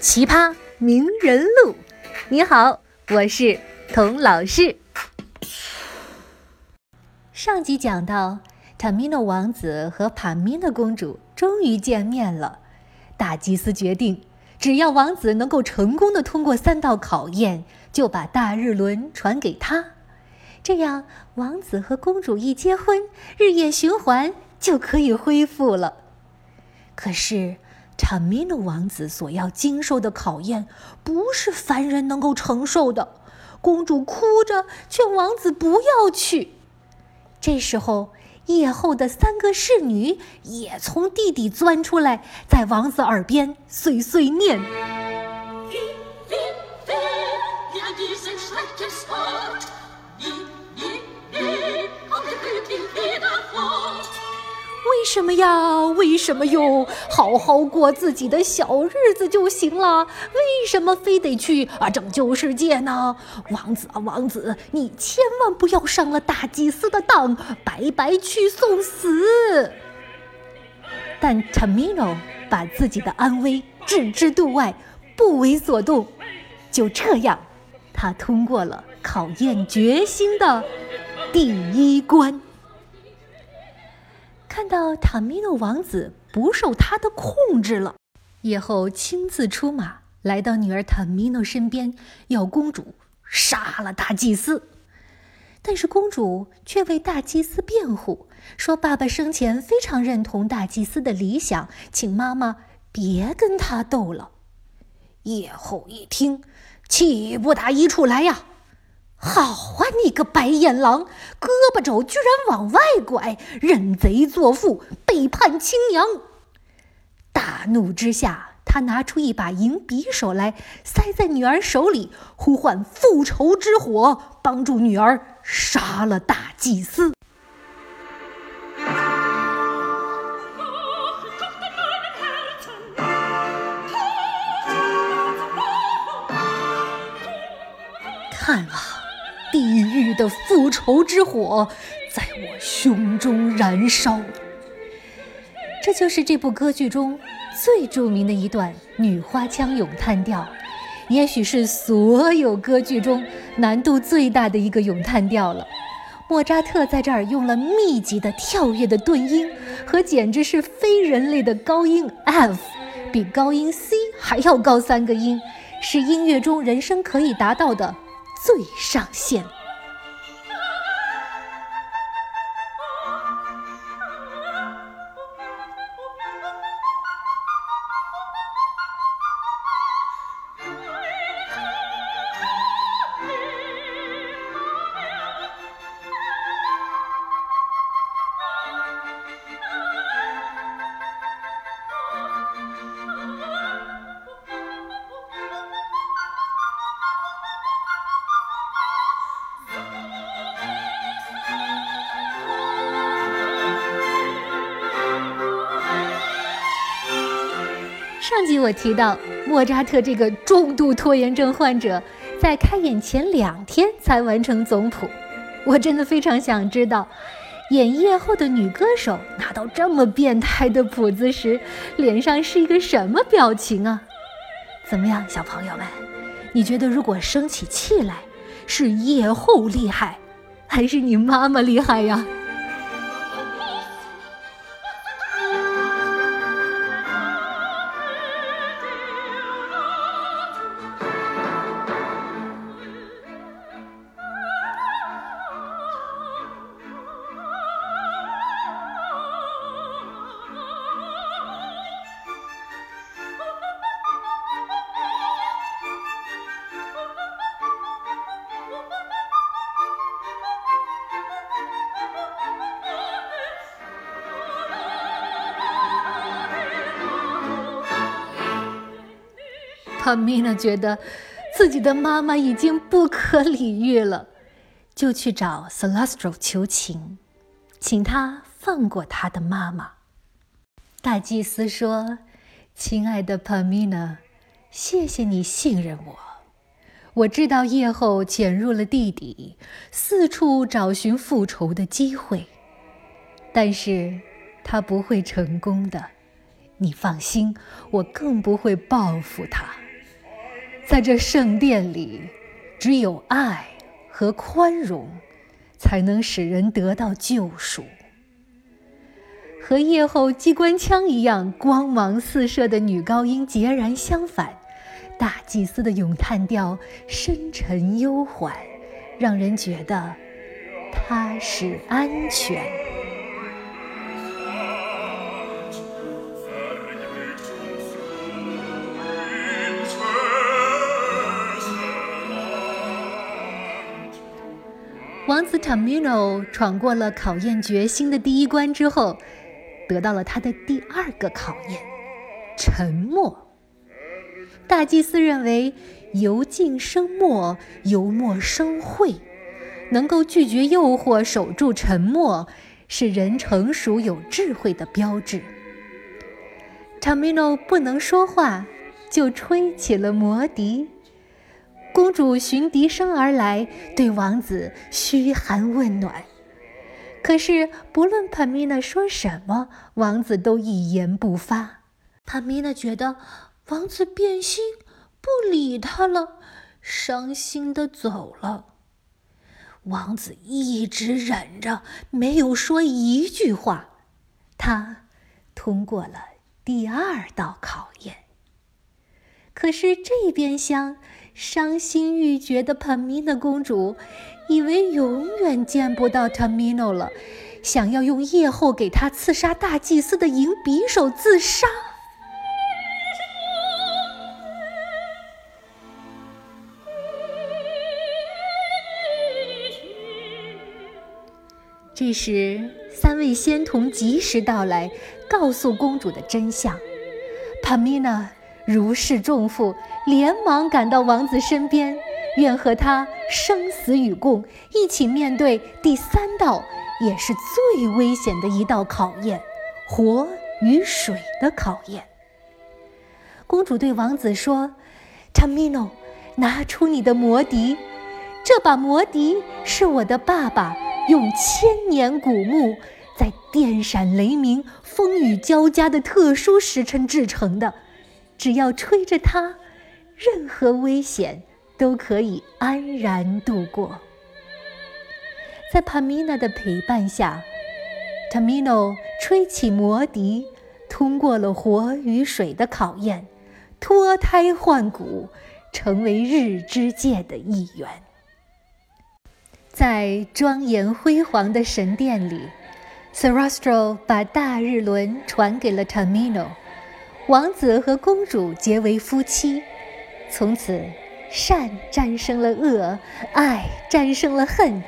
奇葩名人录。你好，我是童老师。上集讲到，塔米诺王子和帕米娜公主终于见面了。大祭司决定，只要王子能够成功的通过三道考验，就把大日轮传给他。这样，王子和公主一结婚，日夜循环就可以恢复了。可是，查米诺王子所要经受的考验，不是凡人能够承受的。公主哭着劝王子不要去。这时候，夜后的三个侍女也从地底钻出来，在王子耳边碎碎念。什么呀？为什么哟？好好过自己的小日子就行了，为什么非得去啊拯救世界呢？王子啊，王子，你千万不要上了大祭司的当，白白去送死。但 Tamino 把自己的安危置之度外，不为所动。就这样，他通过了考验决心的第一关。看到塔米诺王子不受他的控制了，夜后亲自出马，来到女儿塔米诺身边，要公主杀了大祭司。但是公主却为大祭司辩护，说爸爸生前非常认同大祭司的理想，请妈妈别跟他斗了。夜后一听，气不打一处来呀！好啊，你个白眼狼，胳膊肘居然往外拐，认贼作父，背叛亲娘！大怒之下，他拿出一把银匕首来，塞在女儿手里，呼唤复仇之火，帮助女儿杀了大祭司。看啊！地狱的复仇之火在我胸中燃烧，这就是这部歌剧中最著名的一段女花腔咏叹调，也许是所有歌剧中难度最大的一个咏叹调了。莫扎特在这儿用了密集的跳跃的顿音和简直是非人类的高音 F，比高音 C 还要高三个音，是音乐中人声可以达到的。最上限。集我提到，莫扎特这个重度拖延症患者，在开演前两天才完成总谱。我真的非常想知道，演夜后的女歌手拿到这么变态的谱子时，脸上是一个什么表情啊？怎么样，小朋友们，你觉得如果生起气来，是夜后厉害，还是你妈妈厉害呀？帕米娜觉得自己的妈妈已经不可理喻了，就去找 Celestro 求情，请他放过他的妈妈。大祭司说：“亲爱的帕米娜，谢谢你信任我。我知道夜后潜入了地底，四处找寻复仇的机会，但是他不会成功的。你放心，我更不会报复他。在这圣殿里，只有爱和宽容，才能使人得到救赎。”和夜后机关枪一样光芒四射的女高音截然相反，大祭司的咏叹调深沉悠缓，让人觉得踏实安全。王子 Tamino 闯过了考验决心的第一关之后。得到了他的第二个考验——沉默。大祭司认为，由静生默，由默生慧，能够拒绝诱惑，守住沉默，是人成熟有智慧的标志。Tamino 不能说话，就吹起了魔笛。公主循笛声而来，对王子嘘寒问暖。可是，不论帕米娜说什么，王子都一言不发。帕米娜觉得王子变心，不理她了，伤心的走了。王子一直忍着，没有说一句话。他通过了第二道考验。可是这边厢，伤心欲绝的帕米娜公主。以为永远见不到 Tamino 了，想要用夜后给他刺杀大祭司的银匕首自杀。这时，三位仙童及时到来，告诉公主的真相。帕米娜如释重负，连忙赶到王子身边。愿和他生死与共，一起面对第三道，也是最危险的一道考验——火与水的考验。公主对王子说：“Tamino，拿出你的魔笛，这把魔笛是我的爸爸用千年古木，在电闪雷鸣、风雨交加的特殊时辰制成的。只要吹着它，任何危险。”都可以安然度过。在帕米娜的陪伴下，Tamino 吹起魔笛，通过了火与水的考验，脱胎换骨，成为日之界的一员。在庄严辉煌的神殿里，Sarastro 把大日轮传给了 Tamino，王子和公主结为夫妻，从此。善战胜了恶，爱战胜了恨，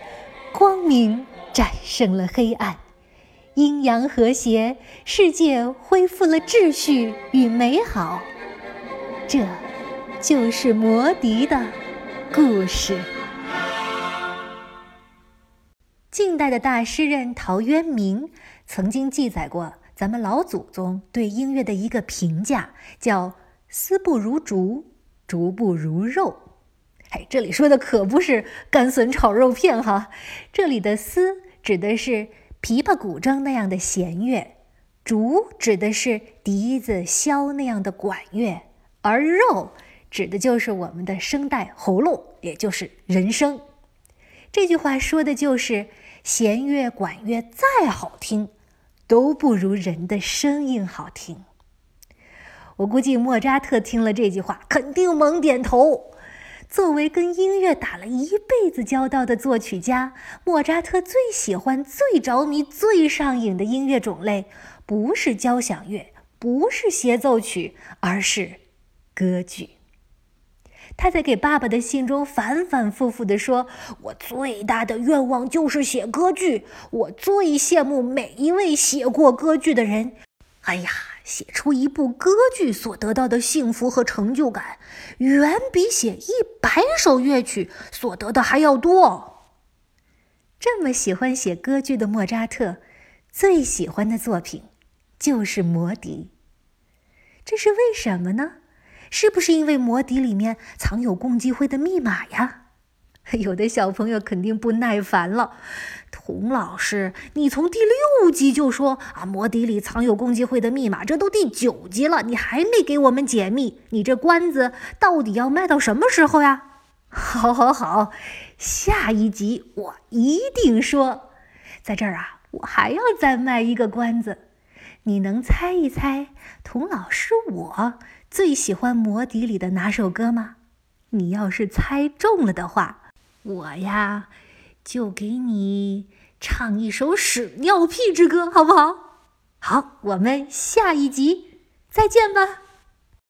光明战胜了黑暗，阴阳和谐，世界恢复了秩序与美好。这，就是魔笛的故事。近代的大诗人陶渊明曾经记载过咱们老祖宗对音乐的一个评价，叫“丝不如竹”。竹不如肉，哎，这里说的可不是干笋炒肉片哈，这里的丝指的是琵琶、古筝那样的弦乐，竹指的是笛子、箫那样的管乐，而肉指的就是我们的声带、喉咙，也就是人声。这句话说的就是弦乐、管乐再好听，都不如人的声音好听。我估计莫扎特听了这句话，肯定猛点头。作为跟音乐打了一辈子交道的作曲家，莫扎特最喜欢、最着迷、最上瘾的音乐种类，不是交响乐，不是协奏曲，而是歌剧。他在给爸爸的信中反反复复地说：“我最大的愿望就是写歌剧，我最羡慕每一位写过歌剧的人。”哎呀！写出一部歌剧所得到的幸福和成就感，远比写一百首乐曲所得的还要多。这么喜欢写歌剧的莫扎特，最喜欢的作品就是《魔笛》。这是为什么呢？是不是因为《魔笛》里面藏有共济会的密码呀？有的小朋友肯定不耐烦了，童老师，你从第六集就说啊，魔笛里藏有共济会的密码，这都第九集了，你还没给我们解密，你这关子到底要卖到什么时候呀？好，好，好，下一集我一定说。在这儿啊，我还要再卖一个关子，你能猜一猜，童老师我最喜欢魔笛里的哪首歌吗？你要是猜中了的话。我呀，就给你唱一首屎尿屁之歌，好不好？好，我们下一集再见吧。